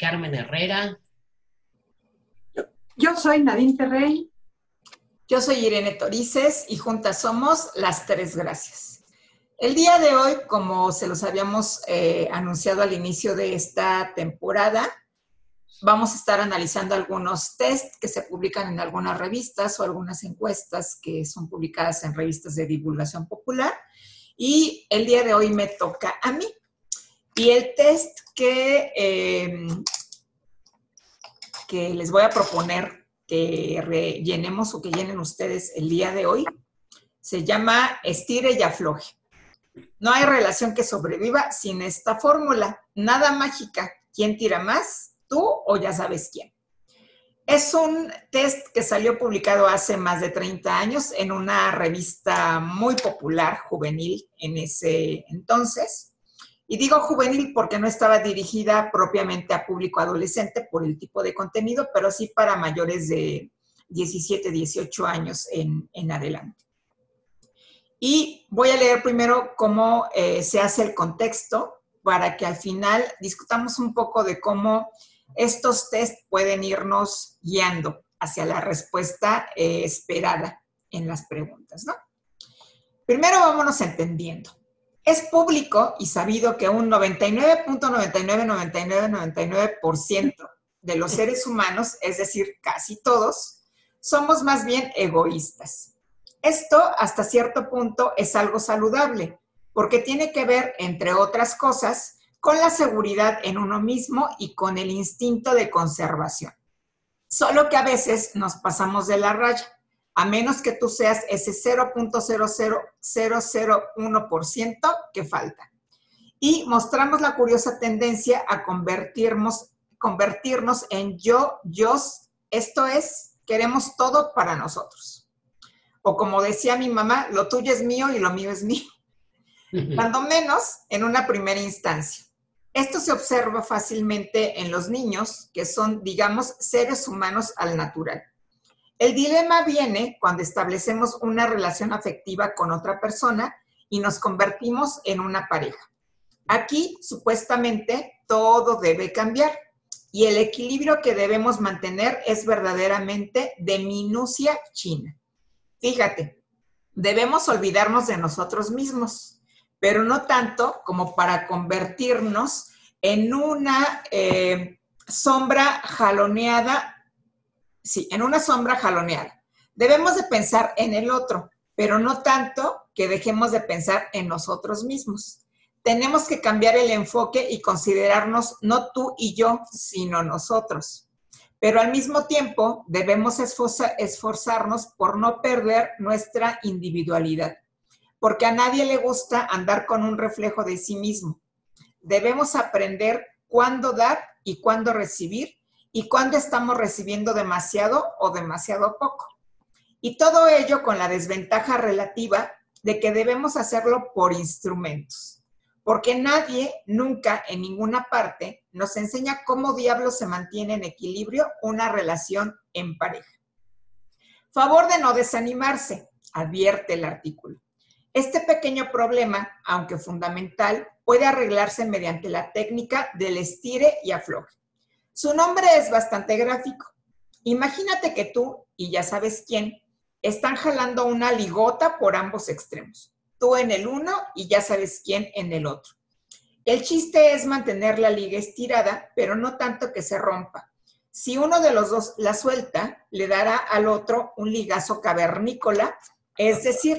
Carmen Herrera. Yo soy Nadine Terrey. Yo soy Irene Torices y juntas somos Las Tres Gracias. El día de hoy, como se los habíamos eh, anunciado al inicio de esta temporada, vamos a estar analizando algunos test que se publican en algunas revistas o algunas encuestas que son publicadas en revistas de divulgación popular. Y el día de hoy me toca a mí. Y el test que, em, que les voy a proponer que rellenemos o que llenen ustedes el día de hoy se llama estire y afloje. No hay relación que sobreviva sin esta fórmula. Nada mágica. ¿Quién tira más? ¿Tú o ya sabes quién? Es un test que salió publicado hace más de 30 años en una revista muy popular, juvenil, en ese entonces. Y digo juvenil porque no estaba dirigida propiamente a público adolescente por el tipo de contenido, pero sí para mayores de 17, 18 años en, adelante. Y voy a leer primero cómo eh, se hace el contexto para que al final discutamos un poco de cómo estos test pueden irnos guiando hacia la respuesta eh, esperada en las preguntas, ¿no? Primero vámonos entendiendo. Es público y sabido que un 99.999999% de los seres humanos, es decir, casi todos, somos más bien egoístas. Esto, hasta cierto punto, es algo saludable, porque tiene que ver, entre otras cosas, con la seguridad en uno mismo y con el instinto de conservación. Solo que a veces nos pasamos de la raya a menos que tú seas ese 0.00001% que falta. Y mostramos la curiosa tendencia a convertirnos, convertirnos en yo, yo, esto es, queremos todo para nosotros. O como decía mi mamá, lo tuyo es mío y lo mío es mío. Cuando menos en una primera instancia. Esto se observa fácilmente en los niños, que son, digamos, seres humanos al natural. El dilema viene cuando establecemos una relación afectiva con otra persona y nos convertimos en una pareja. Aquí, supuestamente, todo debe cambiar y el equilibrio que debemos mantener es verdaderamente de minucia china. Fíjate, debemos olvidarnos de nosotros mismos, pero no tanto como para convertirnos en una eh, sombra jaloneada sí, en una sombra jaloneada. Debemos de pensar en el otro, pero no tanto que dejemos de pensar en nosotros mismos. Tenemos que cambiar el enfoque y considerarnos no tú y yo, sino nosotros. Pero al mismo tiempo debemos esforzarnos por no perder nuestra individualidad, porque a nadie le gusta andar con un reflejo de sí mismo. Debemos aprender cuándo dar y cuándo recibir y cuándo estamos recibiendo demasiado o demasiado poco. Y todo ello con la desventaja relativa de que debemos hacerlo por instrumentos, porque nadie nunca en ninguna parte nos enseña cómo diablos se mantiene en equilibrio una relación en pareja. Favor de no desanimarse, advierte el artículo. Este pequeño problema, aunque fundamental, puede arreglarse mediante la técnica del estire y afloje. Su nombre es bastante gráfico. Imagínate que tú, y ya sabes quién, están jalando una ligota por ambos extremos. Tú en el uno y ya sabes quién en el otro. El chiste es mantener la liga estirada, pero no tanto que se rompa. Si uno de los dos la suelta, le dará al otro un ligazo cavernícola, es decir,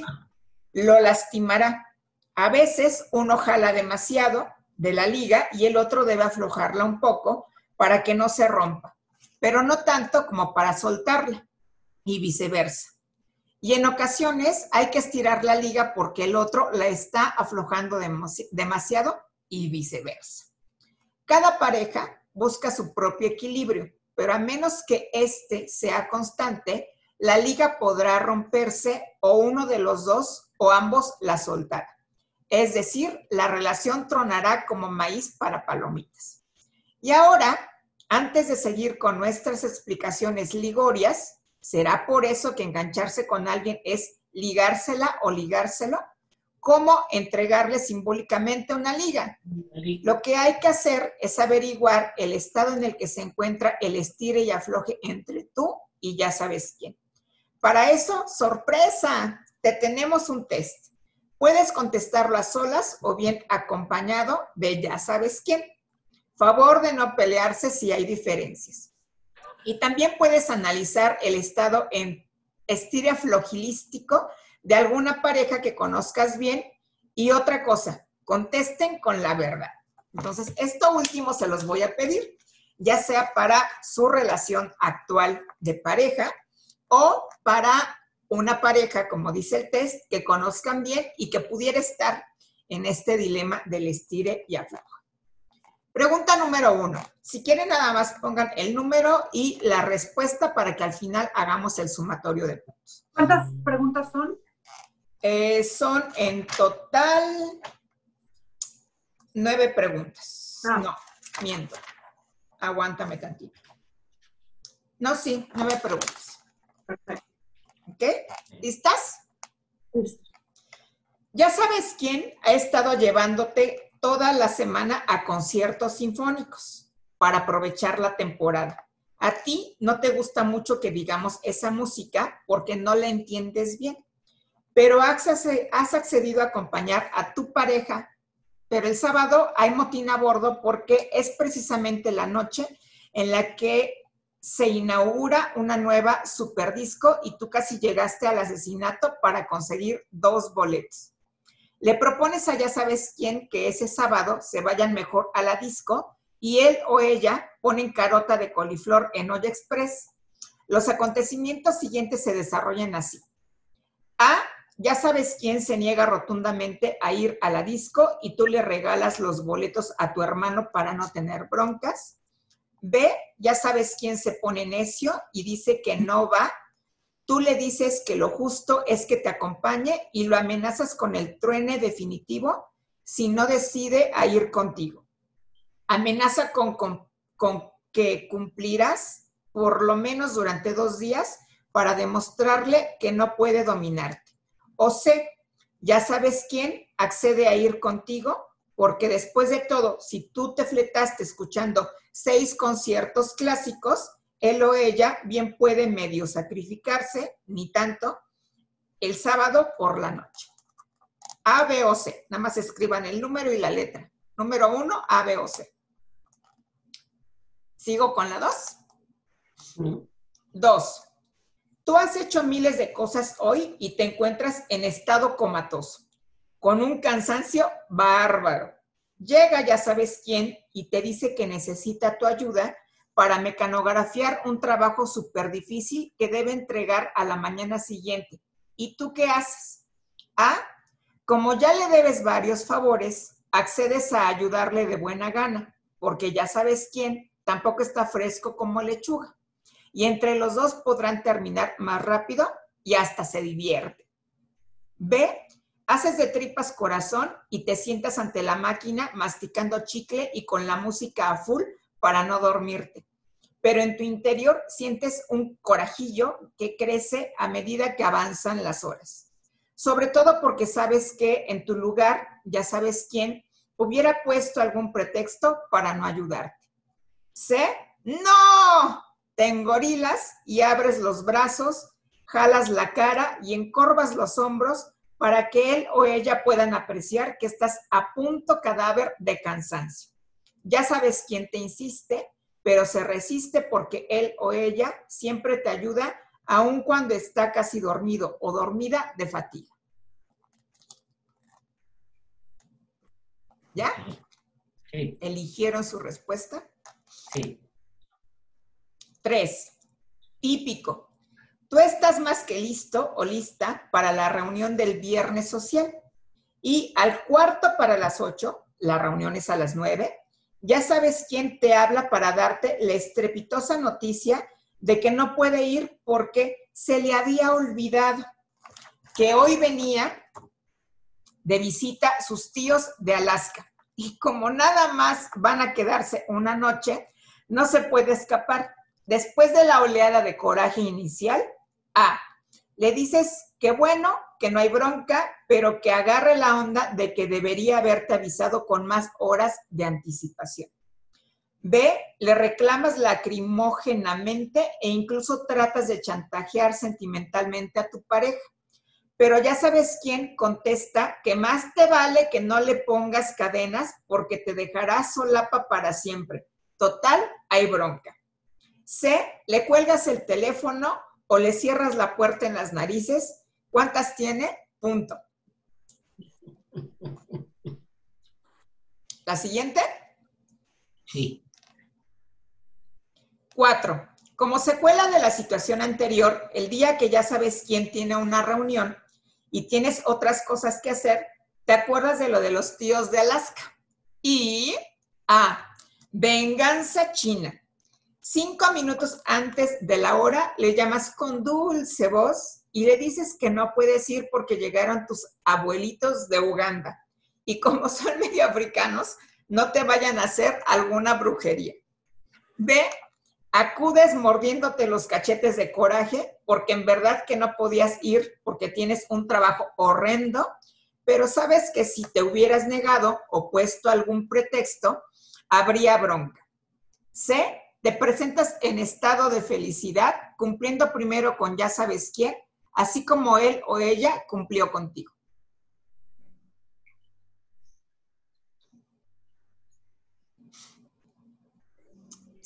lo lastimará. A veces uno jala demasiado de la liga y el otro debe aflojarla un poco para que no se rompa, pero no tanto como para soltarla y viceversa. Y en ocasiones hay que estirar la liga porque el otro la está aflojando demasiado y viceversa. Cada pareja busca su propio equilibrio, pero a menos que éste sea constante, la liga podrá romperse o uno de los dos o ambos la soltarán. Es decir, la relación tronará como maíz para palomitas. Y ahora, antes de seguir con nuestras explicaciones ligorias, ¿será por eso que engancharse con alguien es ligársela o ligárselo? ¿Cómo entregarle simbólicamente una liga? Lo que hay que hacer es averiguar el estado en el que se encuentra el estire y afloje entre tú y ya sabes quién. Para eso, sorpresa, te tenemos un test. Puedes contestarlo a solas o bien acompañado de ya sabes quién. Favor de no pelearse si hay diferencias. Y también puedes analizar el estado en estira flojilístico de alguna pareja que conozcas bien. Y otra cosa, contesten con la verdad. Entonces, esto último se los voy a pedir, ya sea para su relación actual de pareja o para una pareja, como dice el test, que conozcan bien y que pudiera estar en este dilema del estire y afloja. Pregunta número uno. Si quieren, nada más pongan el número y la respuesta para que al final hagamos el sumatorio de puntos. ¿Cuántas preguntas son? Eh, son en total nueve preguntas. Ah. No, miento. Aguántame tantito. No, sí, nueve preguntas. Perfecto. ¿Ok? ¿Listas? Ya sabes quién ha estado llevándote toda la semana a conciertos sinfónicos para aprovechar la temporada. A ti no te gusta mucho que digamos esa música porque no la entiendes bien, pero has accedido a acompañar a tu pareja, pero el sábado hay motín a bordo porque es precisamente la noche en la que se inaugura una nueva superdisco y tú casi llegaste al asesinato para conseguir dos boletos. Le propones a ya sabes quién que ese sábado se vayan mejor a la disco y él o ella ponen carota de coliflor en olla express. Los acontecimientos siguientes se desarrollan así. A, ya sabes quién se niega rotundamente a ir a la disco y tú le regalas los boletos a tu hermano para no tener broncas. B, ya sabes quién se pone necio y dice que no va. Tú le dices que lo justo es que te acompañe y lo amenazas con el truene definitivo si no decide a ir contigo. Amenaza con, que cumplirás por lo menos durante dos días para demostrarle que no puede dominarte. O C, ya sabes quién accede a ir contigo porque después de todo, si tú te fletaste escuchando seis conciertos clásicos, él o ella bien puede medio sacrificarse, ni tanto, el sábado por la noche. A, B o C. Nada más escriban el número y la letra. Número uno, A, B o C. ¿Sigo con la dos? Dos. Tú has hecho miles de cosas hoy y te encuentras en estado comatoso con un cansancio bárbaro. Llega ya sabes quién y te dice que necesita tu ayuda para mecanografiar un trabajo súper difícil que debe entregar a la mañana siguiente. ¿Y tú qué haces? Ah, como ya le debes varios favores, accedes a ayudarle de buena gana, porque ya sabes quién tampoco está fresco como lechuga. Y entre los dos podrán terminar más rápido y hasta se divierte. Ve Haces de tripas corazón y te sientas ante la máquina masticando chicle y con la música a full para no dormirte. Pero en tu interior sientes un corajillo que crece a medida que avanzan las horas. Sobre todo porque sabes que en tu lugar, ya sabes quién, hubiera puesto algún pretexto para no ayudarte. ¿Se? ¡No! Te engorilas y abres los brazos, jalas la cara y encorvas los hombros para que él o ella puedan apreciar que estás a punto cadáver de cansancio. Ya sabes quién te insiste, pero se resiste porque él o ella siempre te ayuda, aun cuando está casi dormido o dormida de fatiga. ¿Ya? Sí. ¿Eligieron su respuesta? Sí. Tres. Típico. Tú estás más que listo o lista para la reunión del viernes social. Y al cuarto para las ocho, la reunión es a las nueve, ya sabes quién te habla para darte la estrepitosa noticia de que no puede ir porque se le había olvidado que hoy venía de visita sus tíos de Alaska. Y como nada más van a quedarse una noche, no se puede escapar. Después de la oleada de coraje inicial, A, le dices que bueno, que no hay bronca, pero que agarre la onda de que debería haberte avisado con más horas de anticipación. B, le reclamas lacrimógenamente e incluso tratas de chantajear sentimentalmente a tu pareja. Pero ya sabes quién contesta que más te vale que no le pongas cadenas porque te dejará solapa para siempre. Total, hay bronca. C, le cuelgas el teléfono o le cierras la puerta en las narices. ¿Cuántas tiene? Punto. ¿La siguiente? Sí. Cuatro. Como secuela de la situación anterior, el día que ya sabes quién tiene una reunión y tienes otras cosas que hacer, te acuerdas de lo de los tíos de Alaska. Y A. Venganza china. Cinco minutos antes de la hora le llamas con dulce voz y le dices que no puedes ir porque llegaron tus abuelitos de Uganda. Y como son medio africanos, no te vayan a hacer alguna brujería. B acudes mordiéndote los cachetes de coraje porque en verdad que no podías ir porque tienes un trabajo horrendo, pero sabes que si te hubieras negado o puesto algún pretexto, habría bronca. C, te presentas en estado de felicidad, cumpliendo primero con ya sabes quién, así como él o ella cumplió contigo.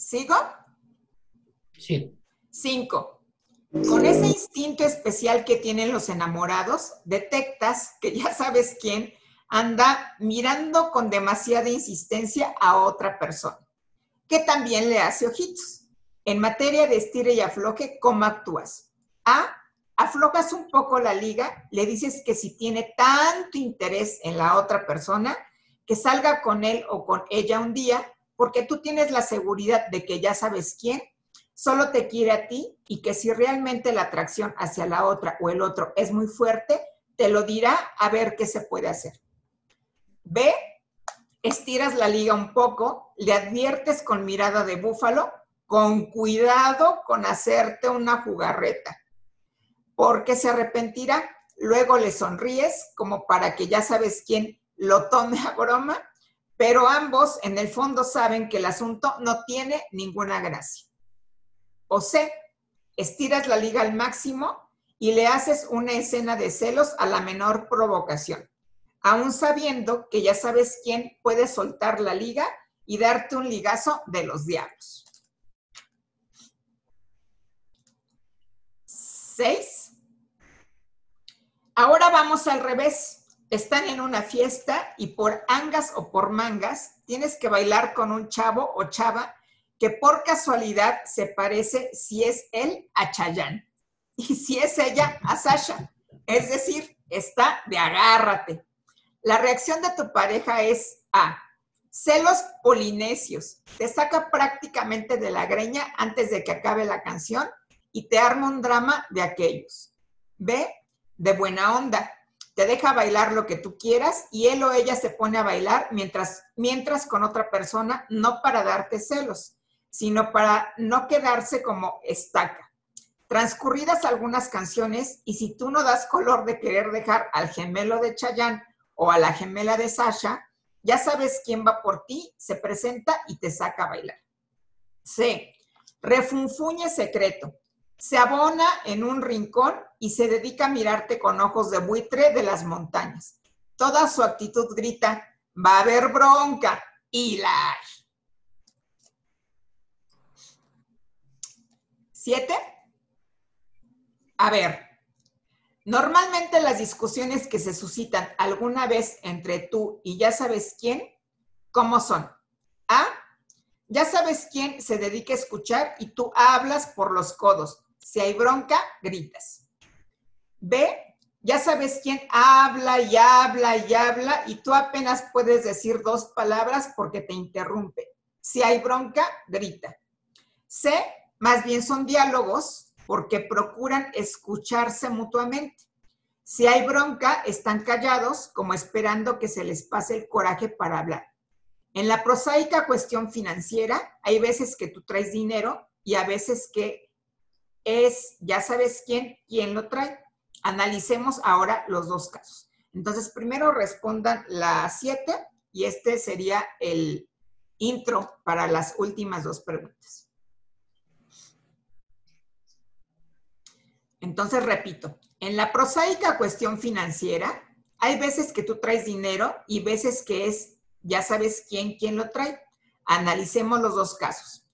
¿Sigo? Sí. Cinco. Con ese instinto especial que tienen los enamorados, detectas que ya sabes quién anda mirando con demasiada insistencia a otra persona, que también le hace ojitos. En materia de estire y afloje, ¿cómo actúas? A. Aflojas un poco la liga, le dices que si tiene tanto interés en la otra persona, que salga con él o con ella un día, porque tú tienes la seguridad de que ya sabes quién solo te quiere a ti y que si realmente la atracción hacia la otra o el otro es muy fuerte, te lo dirá a ver qué se puede hacer. B, estiras la liga un poco, le adviertes con mirada de búfalo, con cuidado con hacerte una jugarreta, porque se arrepentirá. Luego le sonríes como para que ya sabes quién lo tome a broma, pero ambos en el fondo saben que el asunto no tiene ninguna gracia. O C, estiras la liga al máximo y le haces una escena de celos a la menor provocación, aún sabiendo que ya sabes quién puede soltar la liga y darte un ligazo de los diablos. Seis. Ahora vamos al revés. Están en una fiesta y por angas o por mangas tienes que bailar con un chavo o chava que por casualidad se parece si es él a Chayanne y si es ella a Sasha. Es decir, está de agárrate. La reacción de tu pareja es A. Celos polinesios. Te saca prácticamente de la greña antes de que acabe la canción y te arma un drama de aquellos. B. De buena onda. Te deja bailar lo que tú quieras y él o ella se pone a bailar mientras, mientras con otra persona, no para darte celos, sino para no quedarse como estaca. Transcurridas algunas canciones, y si tú no das color de querer dejar al gemelo de Chayanne o a la gemela de Sasha, ya sabes quién va por ti, se presenta y te saca a bailar. C. Refunfuñe secreto. Se abona en un rincón y se dedica a mirarte con ojos de buitre de las montañas. Toda su actitud grita, va a haber bronca, y ¿Siete? A ver, normalmente las discusiones que se suscitan alguna vez entre tú y ya sabes quién, ¿cómo son? A, ya sabes quién se dedica a escuchar y tú hablas por los codos. Si hay bronca, gritas. B, ya sabes quién habla y habla y habla y tú apenas puedes decir dos palabras porque te interrumpe. Si hay bronca, grita. C, más bien son diálogos porque procuran escucharse mutuamente. Si hay bronca, están callados como esperando que se les pase el coraje para hablar. En la prosaica cuestión financiera, hay veces que tú traes dinero y a veces que es, ya sabes quién, quién lo trae. Analicemos ahora los dos casos. Entonces, primero respondan la 7 y este sería el intro para las últimas dos preguntas. Entonces, repito, en la prosaica cuestión financiera, hay veces que tú traes dinero y veces que es, ya sabes quién, quién lo trae. Analicemos los dos casos.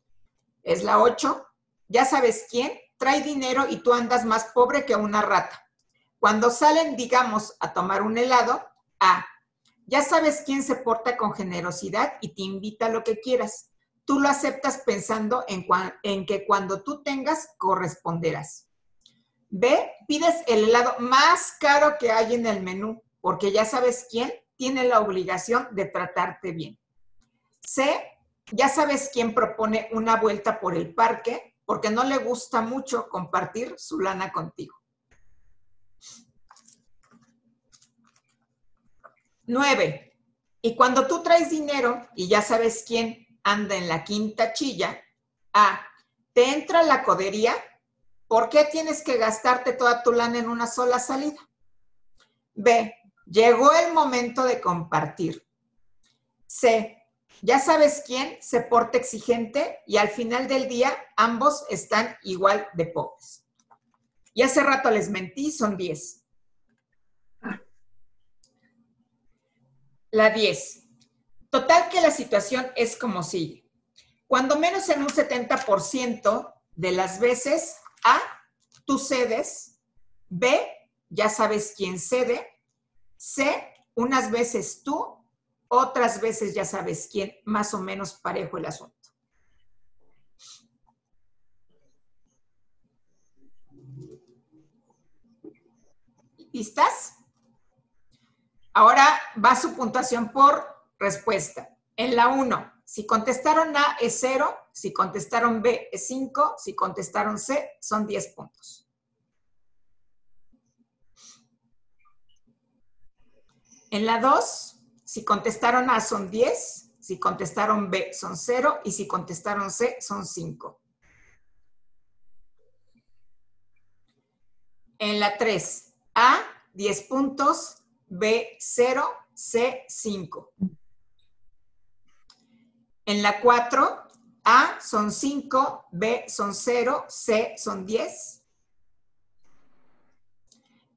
Es la 8, ya sabes quién, trae dinero y tú andas más pobre que una rata. Cuando salen, digamos, a tomar un helado, A, ya sabes quién se porta con generosidad y te invita a lo que quieras. Tú lo aceptas pensando en, en que cuando tú tengas, corresponderás. B, pides el helado más caro que hay en el menú, porque ya sabes quién tiene la obligación de tratarte bien. C, ya sabes quién propone una vuelta por el parque, porque no le gusta mucho compartir su lana contigo. Nueve, y cuando tú traes dinero y ya sabes quién anda en la quinta chilla, A, te entra la codería ¿Por qué tienes que gastarte toda tu lana en una sola salida? B. Llegó el momento de compartir. C. Ya sabes quién se porta exigente y al final del día ambos están igual de pobres. Y hace rato les mentí, son 10. La 10. Total que la situación es como sigue. Cuando menos en un 70% de las veces a, tú cedes. B, ya sabes quién cede. C, unas veces tú, otras veces ya sabes quién, más o menos parejo el asunto. ¿Listas? Ahora va su puntuación por respuesta. En la 1, si contestaron A es 0, si contestaron B es 5, si contestaron C son 10 puntos. En la 2, si contestaron A son 10, si contestaron B son 0 y si contestaron C son 5. En la 3, A 10 puntos, B 0, C 5. En la 4, A son 5, B son 0, C son 10.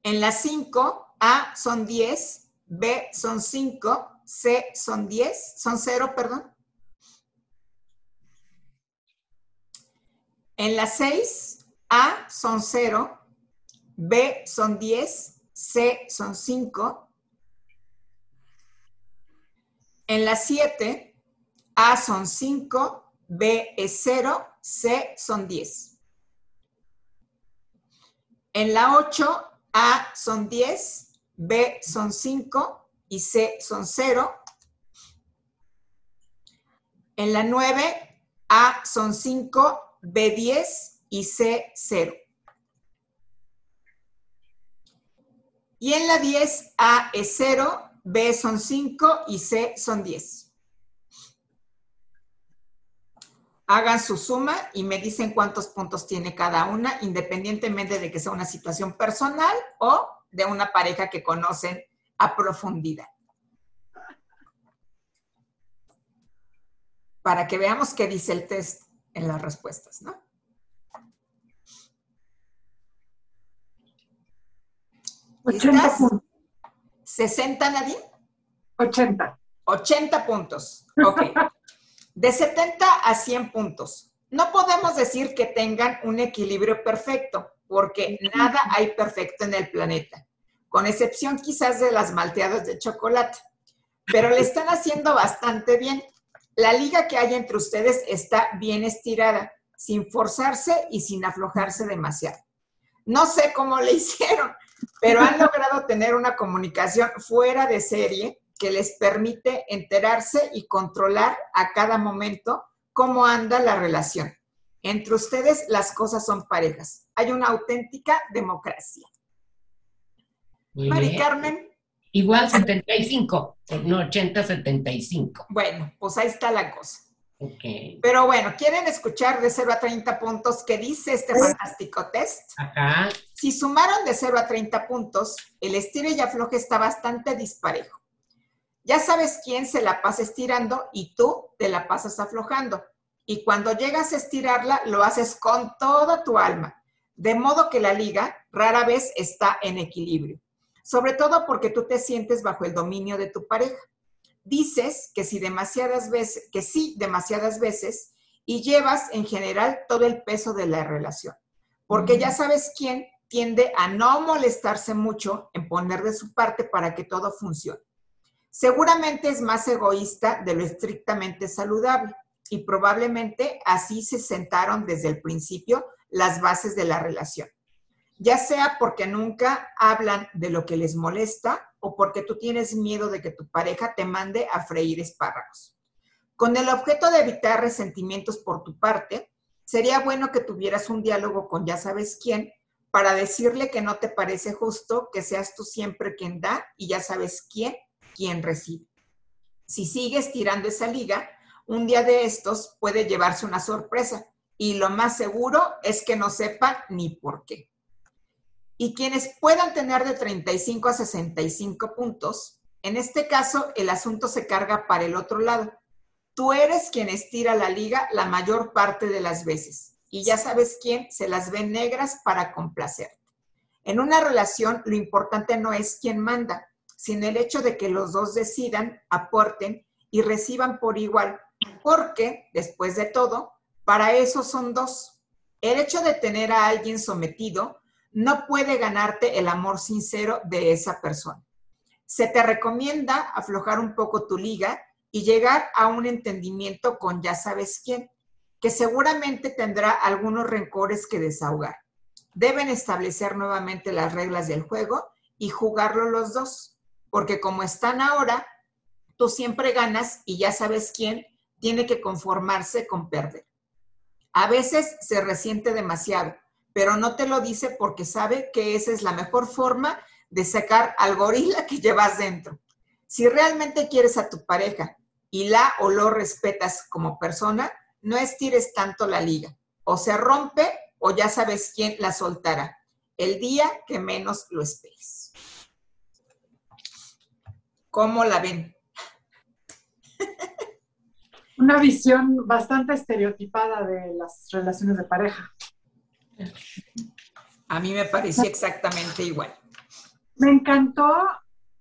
En la 5, A son 10, B son 5, C son 10, son 0, perdón. En la 6, A son 0, B son 10, C son 5. En la 7, a son 5, B es 0, C son 10. En la 8, A son 10, B son 5 y C son 0. En la 9, A son 5, B 10 y C 0. Y en la 10, A es 0, B son 5 y C son 10. hagan su suma y me dicen cuántos puntos tiene cada una, independientemente de que sea una situación personal o de una pareja que conocen a profundidad. Para que veamos qué dice el test en las respuestas, ¿no? ¿Listas? puntos. ¿60, Nadine? 80. 80 puntos. Ok. de 70 a 100 puntos. No podemos decir que tengan un equilibrio perfecto, porque nada hay perfecto en el planeta, con excepción quizás de las malteadas de chocolate, pero le están haciendo bastante bien. La liga que hay entre ustedes está bien estirada, sin forzarse y sin aflojarse demasiado. No sé cómo le hicieron, pero han logrado tener una comunicación fuera de serie que les permite enterarse y controlar a cada momento cómo anda la relación. Entre ustedes las cosas son parejas. Hay una auténtica democracia. Mari Carmen. Igual 75, no 80, 75. Bueno, pues ahí está la cosa. Ok. Pero bueno, ¿quieren escuchar de 0 a 30 puntos qué dice este fantástico test? Ajá. Si sumaron de 0 a 30 puntos, el estire y afloje está bastante disparejo. Ya sabes quién se la pasa estirando y tú te la pasas aflojando. Y cuando llegas a estirarla, lo haces con toda tu alma. De modo que la liga rara vez está en equilibrio. Sobre todo porque tú te sientes bajo el dominio de tu pareja dices que si demasiadas veces, que sí demasiadas veces y llevas en general todo el peso de la relación. Porque ya sabes quién tiende a no molestarse mucho en poner de su parte para que todo funcione. Seguramente es más egoísta de lo estrictamente saludable y probablemente así se sentaron desde el principio las bases de la relación. Ya sea porque nunca hablan de lo que les molesta o porque tú tienes miedo de que tu pareja te mande a freír espárragos. Con el objeto de evitar resentimientos por tu parte, sería bueno que tuvieras un diálogo con ya sabes quién para decirle que no te parece justo que seas tú siempre quien da y ya sabes quién, quien recibe. Si sigues tirando esa liga, un día de estos puede llevarse una sorpresa y lo más seguro es que no sepa ni por qué. Y quienes puedan tener de 35 a 65 puntos, en este caso el asunto se carga para el otro lado. Tú eres quien estira la liga la mayor parte de las veces y ya sabes quién se las ve negras para complacerte. En una relación lo importante no es quién manda, sino el hecho de que los dos decidan, aporten y reciban por igual, porque, después de todo, para eso son dos. El hecho de tener a alguien sometido no puede ganarte el amor sincero de esa persona. Se te recomienda aflojar un poco tu liga y llegar a un entendimiento con ya sabes quién, que seguramente tendrá algunos rencores que desahogar. Deben establecer nuevamente las reglas del juego y jugarlo los dos, porque como están ahora, tú siempre ganas y ya sabes quién tiene que conformarse con perder. A veces se resiente demasiado pero no te lo dice porque sabe que esa es la mejor forma de sacar al gorila que llevas dentro. Si realmente quieres a tu pareja y la o lo respetas como persona, no estires tanto la liga. O se rompe o ya sabes quién la soltará. El día que menos lo esperes. ¿Cómo la ven? Una visión bastante estereotipada de las relaciones de pareja. A mí me pareció exactamente igual. Me encantó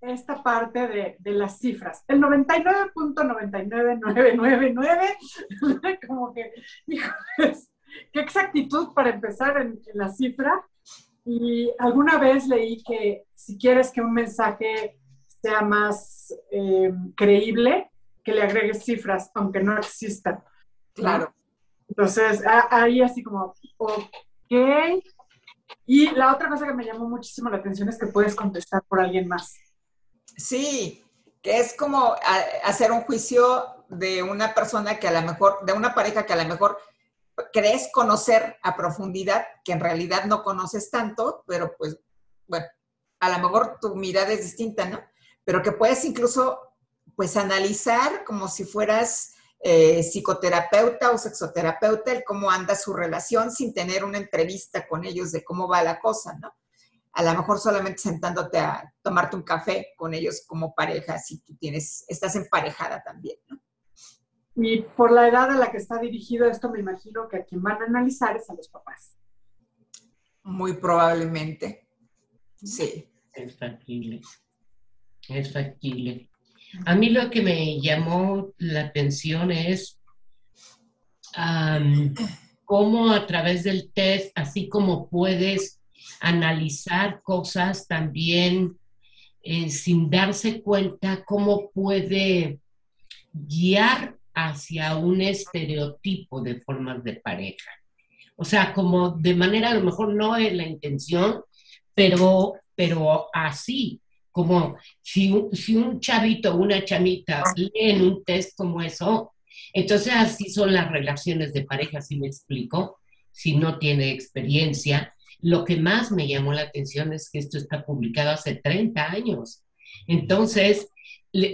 esta parte de, las cifras. El 99.99999, como que, qué exactitud para empezar en, la cifra. Y alguna vez leí que si quieres que un mensaje sea más eh, creíble, que le agregues cifras, aunque no existan. Claro. Entonces, ahí así como, y la otra cosa que me llamó muchísimo la atención es que puedes contestar por alguien más. Sí, que es como hacer un juicio de una persona que a lo mejor, de una pareja que a lo mejor crees conocer a profundidad, que en realidad no conoces tanto, pero pues, bueno, a lo mejor tu mirada es distinta, ¿no? Pero que puedes incluso, pues, analizar como si fueras eh, psicoterapeuta o sexoterapeuta, el cómo anda su relación sin tener una entrevista con ellos de cómo va la cosa, ¿no? A lo mejor solamente sentándote a tomarte un café con ellos como pareja, si tú tienes, estás emparejada también, ¿no? Y por la edad a la que está dirigido esto, me imagino que a quien van a analizar es a los papás. Muy probablemente. Sí. Es factible. Es factible. A mí lo que me llamó la atención es cómo a través del test, así como puedes analizar cosas también eh, sin darse cuenta, cómo puede guiar hacia un estereotipo de formas de pareja. O sea, como de manera a lo mejor no es la intención, pero, pero así, como si, si un chavito o una chamita leen un test como eso, Entonces así son las relaciones de pareja, si me explico, si no tiene experiencia. Lo que más me llamó la atención es que esto está publicado hace 30 años. Entonces,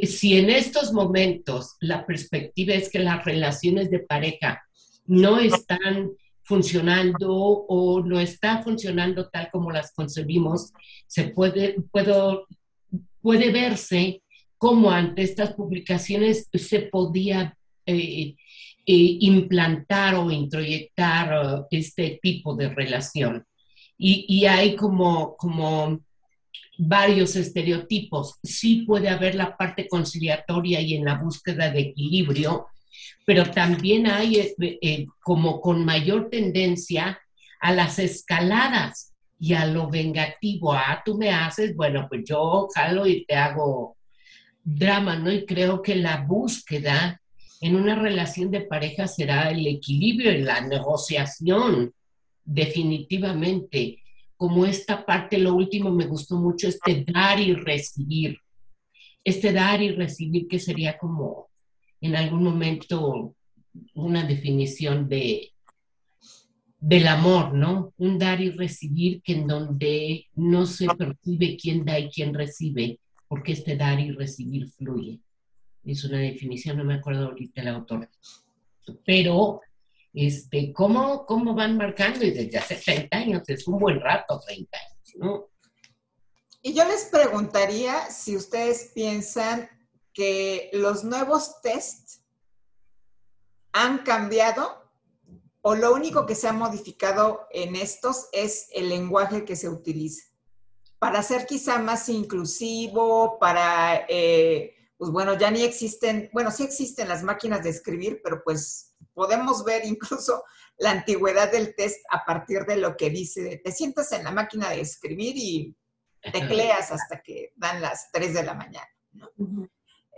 si en estos momentos la perspectiva es que las relaciones de pareja no están funcionando o no está funcionando tal como las concebimos, se puede, puedo, puede verse cómo ante estas publicaciones se podía eh, eh, implantar o introyectar uh, este tipo de relación. Y, y, hay como, como varios estereotipos. Sí puede haber la parte conciliatoria y en la búsqueda de equilibrio, pero también hay eh, eh, como con mayor tendencia a las escaladas y a lo vengativo. Ah, tú me haces, bueno, pues yo jalo y te hago drama, ¿no? Y creo que la búsqueda en una relación de pareja será el equilibrio y la negociación, definitivamente. Como esta parte, lo último me gustó mucho, este dar y recibir. Este dar y recibir que sería como en algún momento una definición de del amor, ¿no? Un dar y recibir que en donde no se percibe quién da y quién recibe, porque este dar y recibir fluye. Es una definición, no me acuerdo ahorita el autor. Pero, este, ¿cómo, ¿cómo van marcando? Y desde hace 30 años, es un buen rato, 30 años, ¿no? Y yo les preguntaría si ustedes piensan que los nuevos tests han cambiado o lo único que se ha modificado en estos es el lenguaje que se utiliza para ser quizá más inclusivo, para, eh, pues bueno, ya ni existen, bueno, sí existen las máquinas de escribir, pero pues podemos ver incluso la antigüedad del test a partir de lo que dice, te sientas en la máquina de escribir y tecleas hasta que dan las 3 de la mañana. ¿no?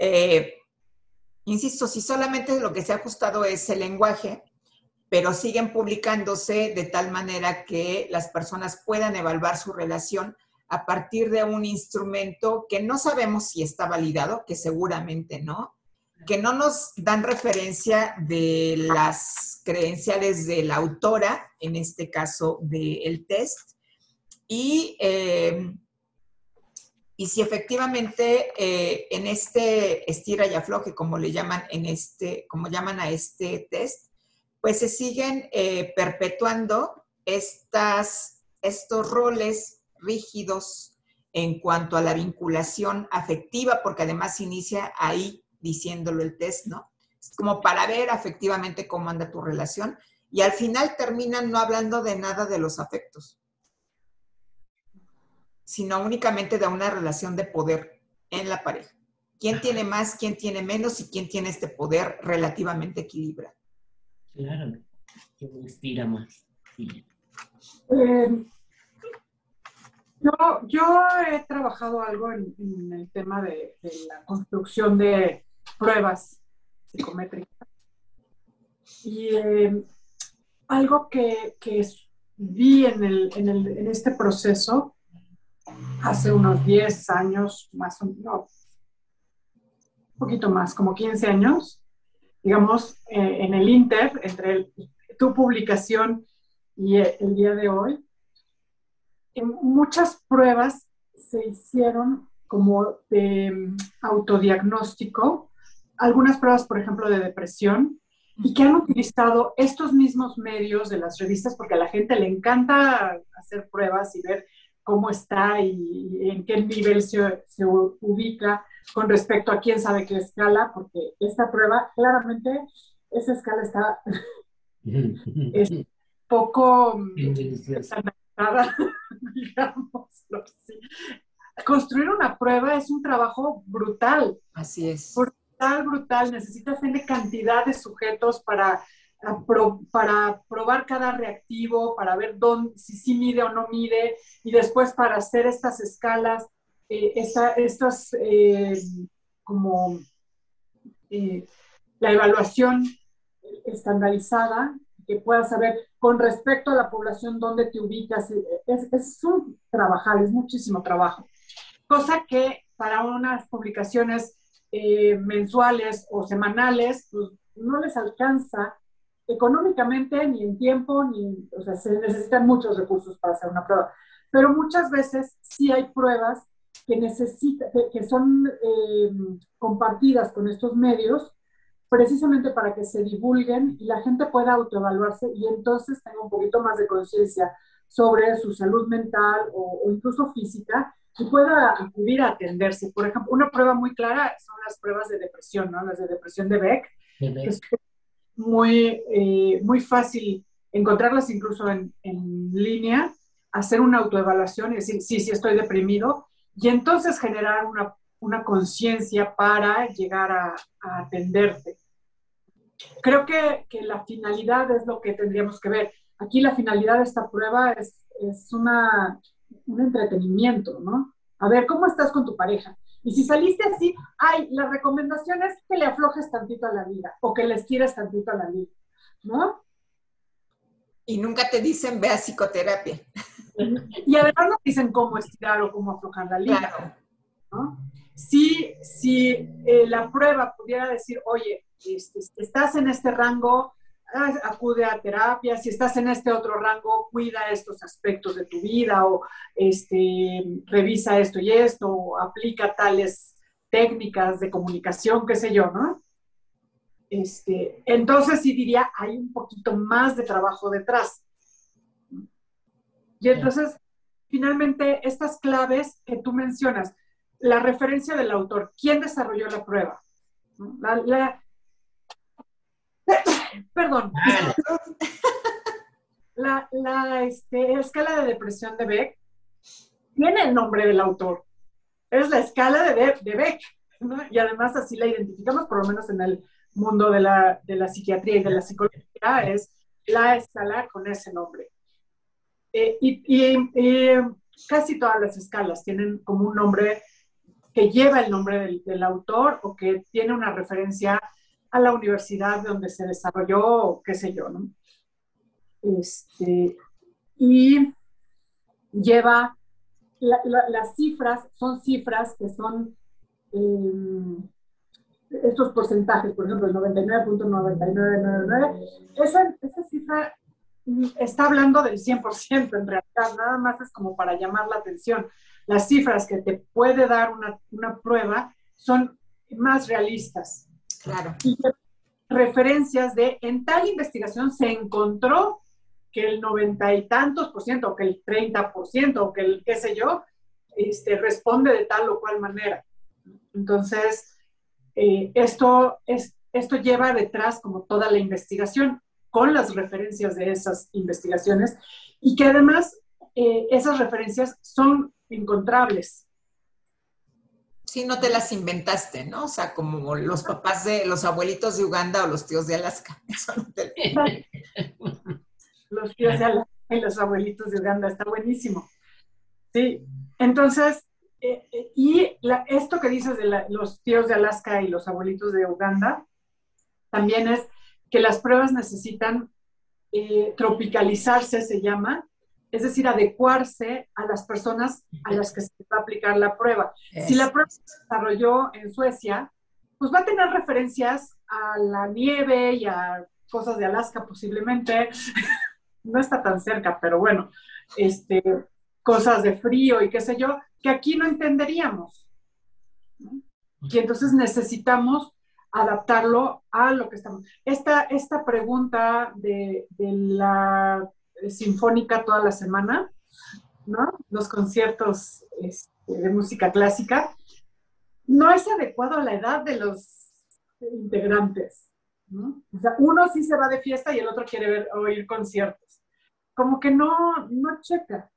Eh, insisto, si solamente lo que se ha ajustado es el lenguaje, pero siguen publicándose de tal manera que las personas puedan evaluar su relación a partir de un instrumento que no sabemos si está validado, que seguramente no, que no nos dan referencia de las credenciales de la autora, en este caso del test, y eh, y si efectivamente eh, en este estira y afloje, como le llaman en este, como llaman a este test, pues se siguen eh, perpetuando estas, estos roles rígidos en cuanto a la vinculación afectiva, porque además inicia ahí diciéndolo el test, ¿no? Es como para ver afectivamente cómo anda tu relación y al final terminan no hablando de nada de los afectos sino únicamente de una relación de poder en la pareja. ¿Quién tiene más, quién tiene menos y quién tiene este poder relativamente equilibrado? Claro, quién estira más. Eh, yo, he trabajado algo en, el tema de, la construcción de pruebas psicométricas. Y eh, algo que, vi en, en, este proceso hace unos 10 años, más o menos, un poquito más, como 15 años, digamos, eh, en el Inter, entre tu publicación y el, día de hoy, muchas pruebas se hicieron como de mm, autodiagnóstico, algunas pruebas, por ejemplo, de depresión, y que han utilizado estos mismos medios de las revistas, porque a la gente le encanta hacer pruebas y ver cómo está y, en qué nivel se, se, ubica con respecto a quién sabe qué escala, porque esta prueba, claramente, esa escala está es poco digamos digámoslo así. Construir una prueba es un trabajo brutal. Así es. Brutal, brutal. Necesitas tener cantidad de sujetos para para probar cada reactivo, para ver dónde, si sí mide o no mide, y después para hacer estas escalas, eh, estas eh, como eh, la evaluación estandarizada, que puedas saber con respecto a la población dónde te ubicas. Es, es un trabajar, es muchísimo trabajo. Cosa que para unas publicaciones mensuales o semanales, pues no les alcanza económicamente, ni en tiempo, ni, o sea, se necesitan muchos recursos para hacer una prueba. Pero muchas veces sí hay pruebas que, necesita, que, son eh, compartidas con estos medios precisamente para que se divulguen y la gente pueda autoevaluarse y entonces tenga un poquito más de conciencia sobre su salud mental o, incluso física y pueda acudir a atenderse. Por ejemplo, una prueba muy clara son las pruebas de depresión, ¿no? Las de depresión de Beck, que muy, eh, muy fácil encontrarlas incluso en, en, línea, hacer una autoevaluación y decir, sí, sí estoy deprimido, y entonces generar una, una conciencia para llegar a, a, atenderte. Creo que, que la finalidad es lo que tendríamos que ver Aquí la finalidad de esta prueba es, es una, un entretenimiento, ¿no? A ver, ¿cómo estás con tu pareja? Y si saliste así, ay, la recomendación es que le aflojes tantito a la vida o que le estires tantito a la vida, ¿no? Y nunca te dicen ve a psicoterapia. Y además no dicen cómo estirar o cómo aflojar la vida. ¿no? Si, si eh, la prueba pudiera decir, oye, este, estás en este rango, acude a terapia, si estás en este otro rango, cuida estos aspectos de tu vida o este, revisa esto y esto, o aplica tales técnicas de comunicación, qué sé yo, ¿no? Este, entonces sí diría, hay un poquito más de trabajo detrás. Y entonces, finalmente, estas claves que tú mencionas, la referencia del autor, ¿quién desarrolló la prueba? la, Perdón. La, la este, escala de depresión de Beck tiene el nombre del autor. Es la escala de, de Beck. Y además así la identificamos, por lo menos en el mundo de la, de la psiquiatría y de la psicología, es la escala con ese nombre. Eh, y, y, casi todas las escalas tienen como un nombre que lleva el nombre del, del autor o que tiene una referencia a la universidad donde se desarrolló, qué sé yo, ¿no? Este, y lleva, las cifras son cifras que son em, estos porcentajes, por ejemplo, el 99.9999, esa, esa cifra está hablando del 100% en realidad, nada más es como para llamar la atención. Las cifras que te puede dar una, una prueba son más realistas. Claro. Y referencias de, en tal investigación se encontró que el noventa y tantos por ciento, o que el 30 por ciento, o que el qué sé yo, este, responde de tal o cual manera. Entonces, eh, esto, es, esto lleva detrás como toda la investigación con las referencias de esas investigaciones y que además eh, esas referencias son encontrables. Sí, no te las inventaste, ¿no? O sea, como los papás de los abuelitos de Uganda o los tíos de Alaska. Eso no te... los tíos de Alaska y los abuelitos de Uganda, está buenísimo. Sí, entonces, eh, eh, y esto que dices de los tíos de Alaska y los abuelitos de Uganda, también es que las pruebas necesitan eh, tropicalizarse, se llama, es decir, adecuarse a las personas a las que se va a aplicar la prueba. Si la prueba se desarrolló en Suecia, pues va a tener referencias a la nieve y a cosas de Alaska posiblemente. no está tan cerca, pero bueno, este, cosas de frío y qué sé yo, que aquí no entenderíamos. Y entonces necesitamos adaptarlo a lo que estamos. Esta, esta pregunta de, de la sinfónica toda la semana, ¿no? Los conciertos este, de música clásica, no es adecuado a la edad de los integrantes, ¿no? O sea, uno sí se va de fiesta y el otro quiere oír conciertos. Como que no, no checa.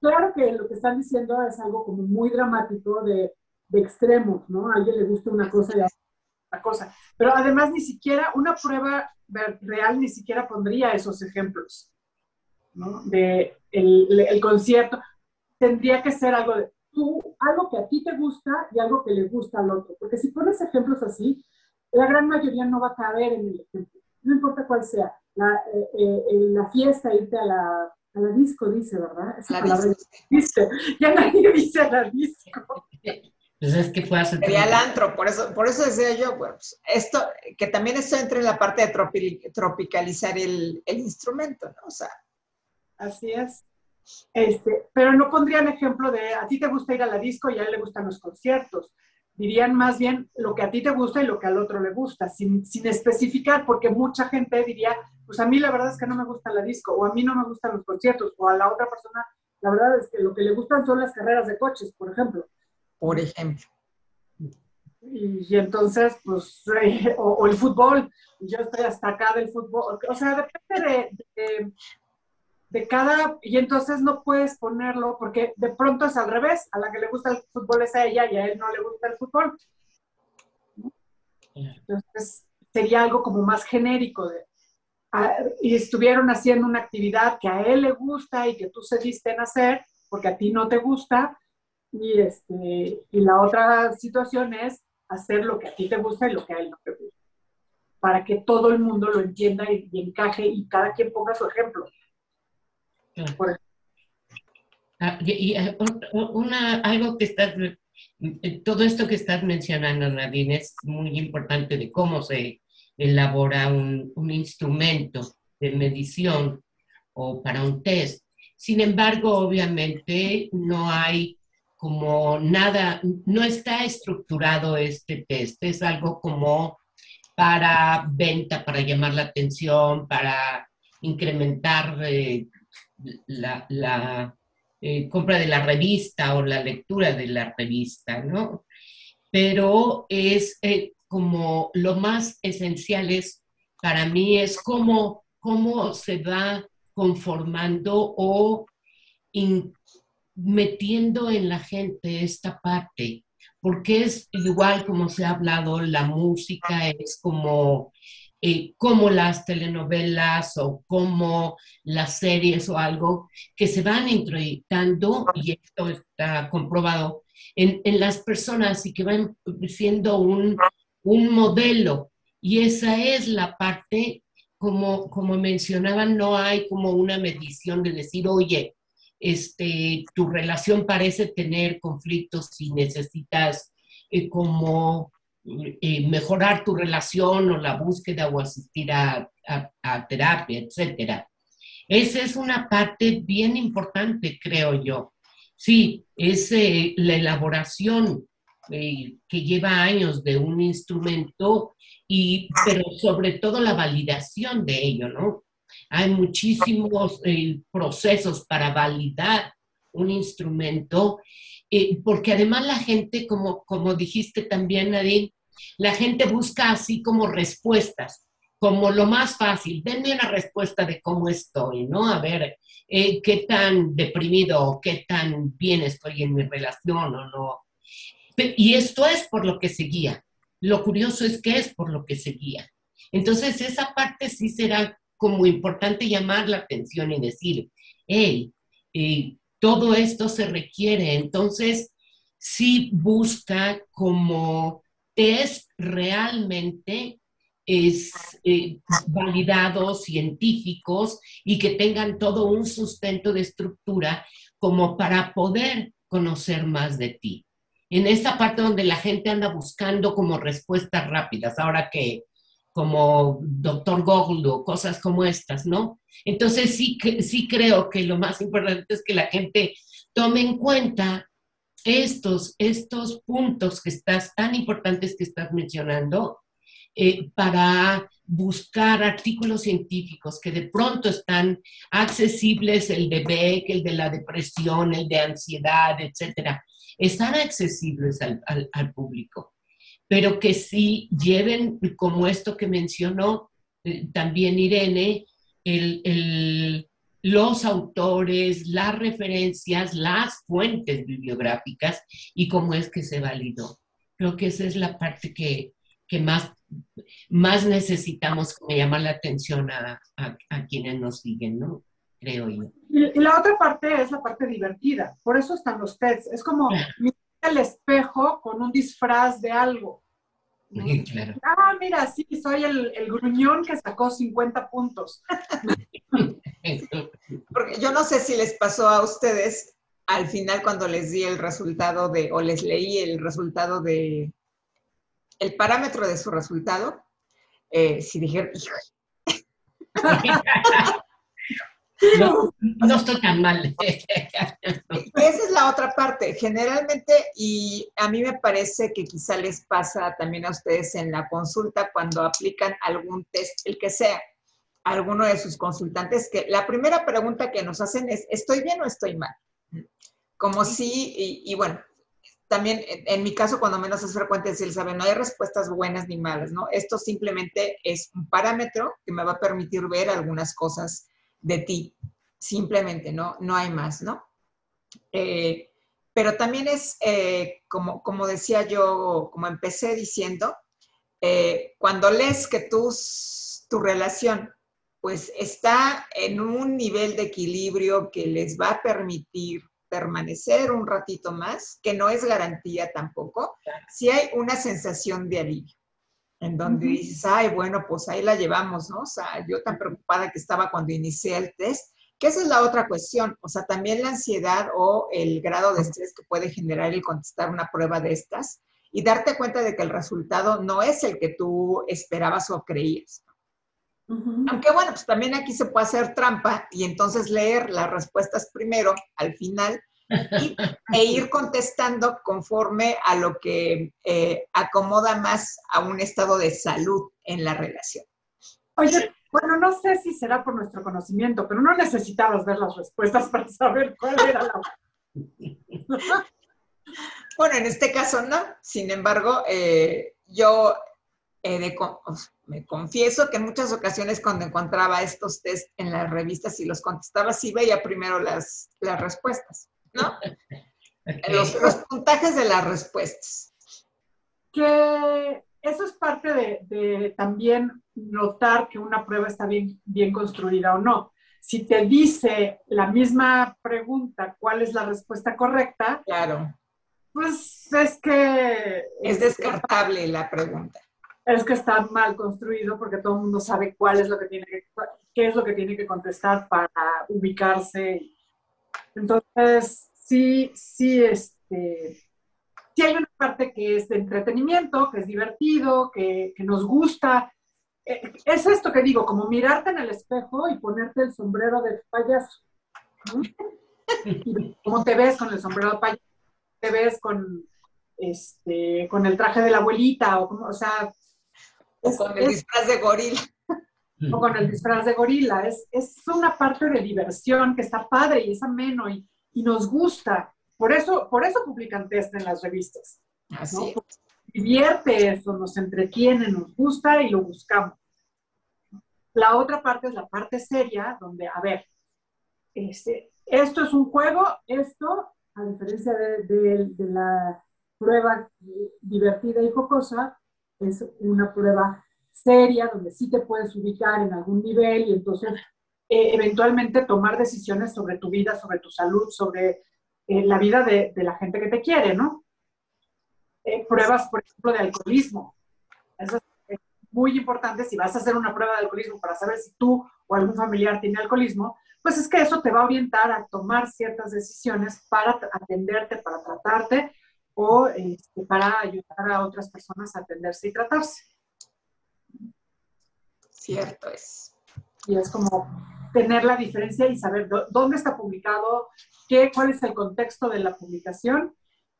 Claro que lo que están diciendo es algo como muy dramático de, de extremos, ¿no? A alguien le gusta una cosa y a otra cosa. Pero además ni siquiera una prueba real ni siquiera pondría esos ejemplos, ¿no? De el, concierto. Tendría que ser algo de tú, algo que a ti te gusta y algo que le gusta al otro. Porque si pones ejemplos así, la gran mayoría no va a caber en el ejemplo. No importa cuál sea. La, eh, eh, la fiesta, irte a la, a la disco, dice, ¿verdad? Esa la palabra dice. Ya nadie dice a la disco. Pues es que fue hace... Sería el antro, por eso, por eso decía yo, pues, esto, que también esto entra en la parte de tropicalizar el, el instrumento, ¿no? O sea. Así es. Este, pero no pondrían ejemplo de a ti te gusta ir a la disco y a él le gustan los conciertos. Dirían más bien lo que a ti te gusta y lo que al otro le gusta, sin, sin especificar, porque mucha gente diría, pues a mí la verdad es que no me gusta la disco, o a mí no me gustan los conciertos, o a la otra persona, la verdad es que lo que le gustan son las carreras de coches, por ejemplo. Por ejemplo. Y, entonces, pues, o, el fútbol, yo estoy hasta acá del fútbol, o sea, depende de de cada, y entonces no puedes ponerlo porque de pronto es al revés, a la que le gusta el fútbol es a ella y a él no le gusta el fútbol. Entonces sería algo como más genérico de, y estuvieron haciendo una actividad que a él le gusta y que tú cediste en hacer porque a ti no te gusta y, este, y la otra situación es hacer lo que a ti te gusta y lo que a él no te gusta para que todo el mundo lo entienda y encaje y cada quien ponga su ejemplo. Ah, y, eh, una, algo que estás, eh, todo esto que estás mencionando, Nadine, es muy importante de cómo se elabora un, un instrumento de medición o para un test. Sin embargo, obviamente no hay como nada, no está estructurado este test, es algo como para venta, para llamar la atención, para incrementar eh, la, eh, compra de la revista o la lectura de la revista, ¿no? Pero es eh, como lo más esencial es, para mí, es cómo, cómo se va conformando o metiendo en la gente esta parte, porque es igual como se ha hablado, la música es como eh, como las telenovelas o como las series o algo que se van introyectando, y esto está comprobado, en, en las personas y que van siendo un, un, modelo. Y esa es la parte, como, como mencionaban, no hay como una medición de decir, oye, este, tu relación parece tener conflictos y necesitas eh, como eh, mejorar tu relación o la búsqueda o asistir a, terapia, etcétera. Esa es una parte bien importante, creo yo. Sí, es eh, la elaboración eh, que lleva años de un instrumento, y, pero sobre todo la validación de ello, ¿no? Hay muchísimos procesos para validar un instrumento eh, porque además la gente, como, como dijiste también, Nadine, la gente busca así como respuestas, como lo más fácil. Denme una respuesta de cómo estoy, ¿no? A ver, eh, qué tan deprimido o qué tan bien estoy en mi relación o no. Y esto es por lo que seguía. Lo curioso es que es por lo que seguía. Entonces, esa parte sí será como importante llamar la atención y decir, hey, eh, todo esto se requiere. Entonces, sí busca como test realmente es, eh, validados, científicos y que tengan todo un sustento de estructura como para poder conocer más de ti. En esta parte donde la gente anda buscando como respuestas rápidas, ahora que como doctor Google o cosas como estas, ¿no? Entonces sí, sí creo que lo más importante es que la gente tome en cuenta estos, estos puntos que estás, tan importantes que estás mencionando, eh, para buscar artículos científicos que de pronto están accesibles, el de Beck, el de la depresión, el de ansiedad, etcétera, están accesibles al, al público pero que sí lleven, como esto que mencionó eh, también Irene, los autores, las referencias, las fuentes bibliográficas y cómo es que se validó. Creo que esa es la parte que, más, más necesitamos como llamar la atención a, quienes nos siguen, ¿no? Creo yo. Y, la otra parte es la parte divertida. Por eso están los TEDs. Es como el espejo con un disfraz de algo. Ah, mira, sí, soy el, el, gruñón que sacó 50 puntos. Porque yo no sé si les pasó a ustedes, al final cuando les di el resultado de, o les leí el resultado de, el parámetro de su resultado, eh, si dijeron, no, no, estoy tan mal. Esa es la otra parte. Generalmente, y a mí me parece que quizá les pasa también a ustedes en la consulta cuando aplican algún test, el que sea, alguno de sus consultantes, que la primera pregunta que nos hacen es, ¿estoy bien o estoy mal? Como si, y, bueno, también en mi caso, cuando menos es frecuente decir, saben, no hay respuestas buenas ni malas, ¿no? Esto simplemente es un parámetro que me va a permitir ver algunas cosas de ti, simplemente, ¿no? No hay más, ¿no? Eh, pero también es, eh, como, como decía yo, como empecé diciendo, eh, cuando lees que tus, tu relación pues está en un nivel de equilibrio que les va a permitir permanecer un ratito más, que no es garantía tampoco, si hay una sensación de alivio, en donde dices, ay, bueno, pues ahí la llevamos, ¿no? O sea, yo tan preocupada que estaba cuando inicié el test, que esa es la otra cuestión, o sea, también la ansiedad o el grado de estrés que puede generar el contestar una prueba de estas y darte cuenta de que el resultado no es el que tú esperabas o creías. Aunque bueno, pues también aquí se puede hacer trampa y entonces leer las respuestas primero, al final, e ir contestando conforme a lo que eh, acomoda más a un estado de salud en la relación. Oye, bueno, no sé si será por nuestro conocimiento, pero no necesitabas ver las respuestas para saber cuál era la... bueno, en este caso no. Sin embargo, eh, yo de, me confieso que en muchas ocasiones cuando encontraba estos test en las revistas y los contestaba, sí veía primero las, las respuestas, ¿no? Los, puntajes de las respuestas. Que eso es parte de, también notar que una prueba está bien, bien construida o no. Si te dice la misma pregunta, ¿cuál es la respuesta correcta? Claro. Pues es que... Es descartable la pregunta es que está mal construido porque todo el mundo sabe cuál es lo que tiene que, qué es lo que tiene que contestar para ubicarse. Entonces, sí, sí, este, sí hay una parte que es de entretenimiento, que es divertido, que, que nos gusta. Eh, es esto que digo, como mirarte en el espejo y ponerte el sombrero de payaso. ¿Cómo te ves con el sombrero de payaso? ¿Te ves con, este, con el traje de la abuelita? O, o sea, o con el disfraz de gorila. O con el disfraz de gorila. Es, es una parte de diversión que está padre y es ameno y, y nos gusta. Por eso, por eso publican test en las revistas. Así. Divierte eso, nos entretiene, nos gusta y lo buscamos. La otra parte es la parte seria, donde, a ver, este, esto es un juego, esto, a diferencia de, de la prueba divertida y jocosa, es una prueba seria donde sí te puedes ubicar en algún nivel y entonces eh, eventualmente tomar decisiones sobre tu vida, sobre tu salud, sobre eh, la vida de, la gente que te quiere, ¿no? Eh, pruebas, por ejemplo, de alcoholismo. Eso es muy importante. Si vas a hacer una prueba de alcoholismo para saber si tú o algún familiar tiene alcoholismo, pues es que eso te va a orientar a tomar ciertas decisiones para atenderte, para tratarte o este, para ayudar a otras personas a atenderse y tratarse. Cierto es. Y es como tener la diferencia y saber dónde está publicado, qué, cuál es el contexto de la publicación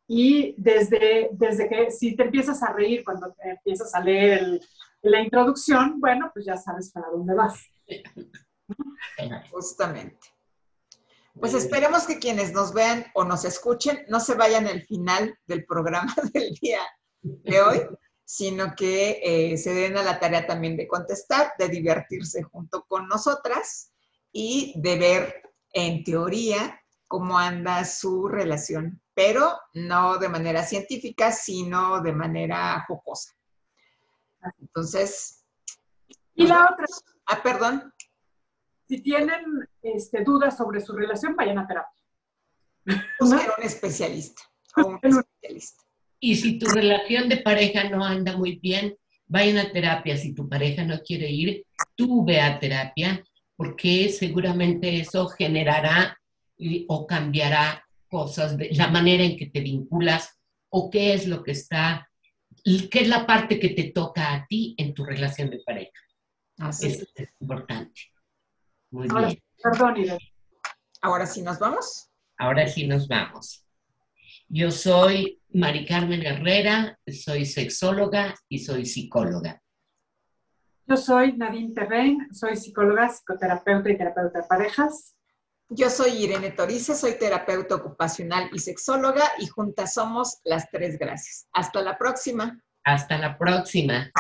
y desde, desde que si te empiezas a reír cuando empiezas a leer la introducción, bueno, pues ya sabes para dónde vas. Justamente. Pues esperemos que quienes nos vean o nos escuchen no se vayan al final del programa del día de hoy, sino que eh, se den a la tarea también de contestar, de divertirse junto con nosotras y de ver en teoría cómo anda su relación, pero no de manera científica, sino de manera jocosa. Entonces. Y la otra. Ah, perdón. Si tienen este, dudas sobre su relación, vayan a terapia. Busquen un especialista. un especialista. Y si tu relación de pareja no anda muy bien, vayan a terapia. Si tu pareja no quiere ir, tú ve a terapia, porque seguramente eso generará o cambiará cosas, de la manera en que te vinculas o qué es lo que está, qué es la parte que te toca a ti en tu relación de pareja. Así es. es importante. Muy bien. Perdón, Irene. Ahora sí nos vamos. Ahora sí nos vamos. Yo soy Mari Carmen Herrera, soy sexóloga y soy psicóloga. Yo soy Nadine Terren, soy psicóloga, psicoterapeuta y terapeuta de parejas. Yo soy Irene Torice, soy terapeuta ocupacional y sexóloga y juntas somos las tres gracias. Hasta la próxima. Hasta la próxima.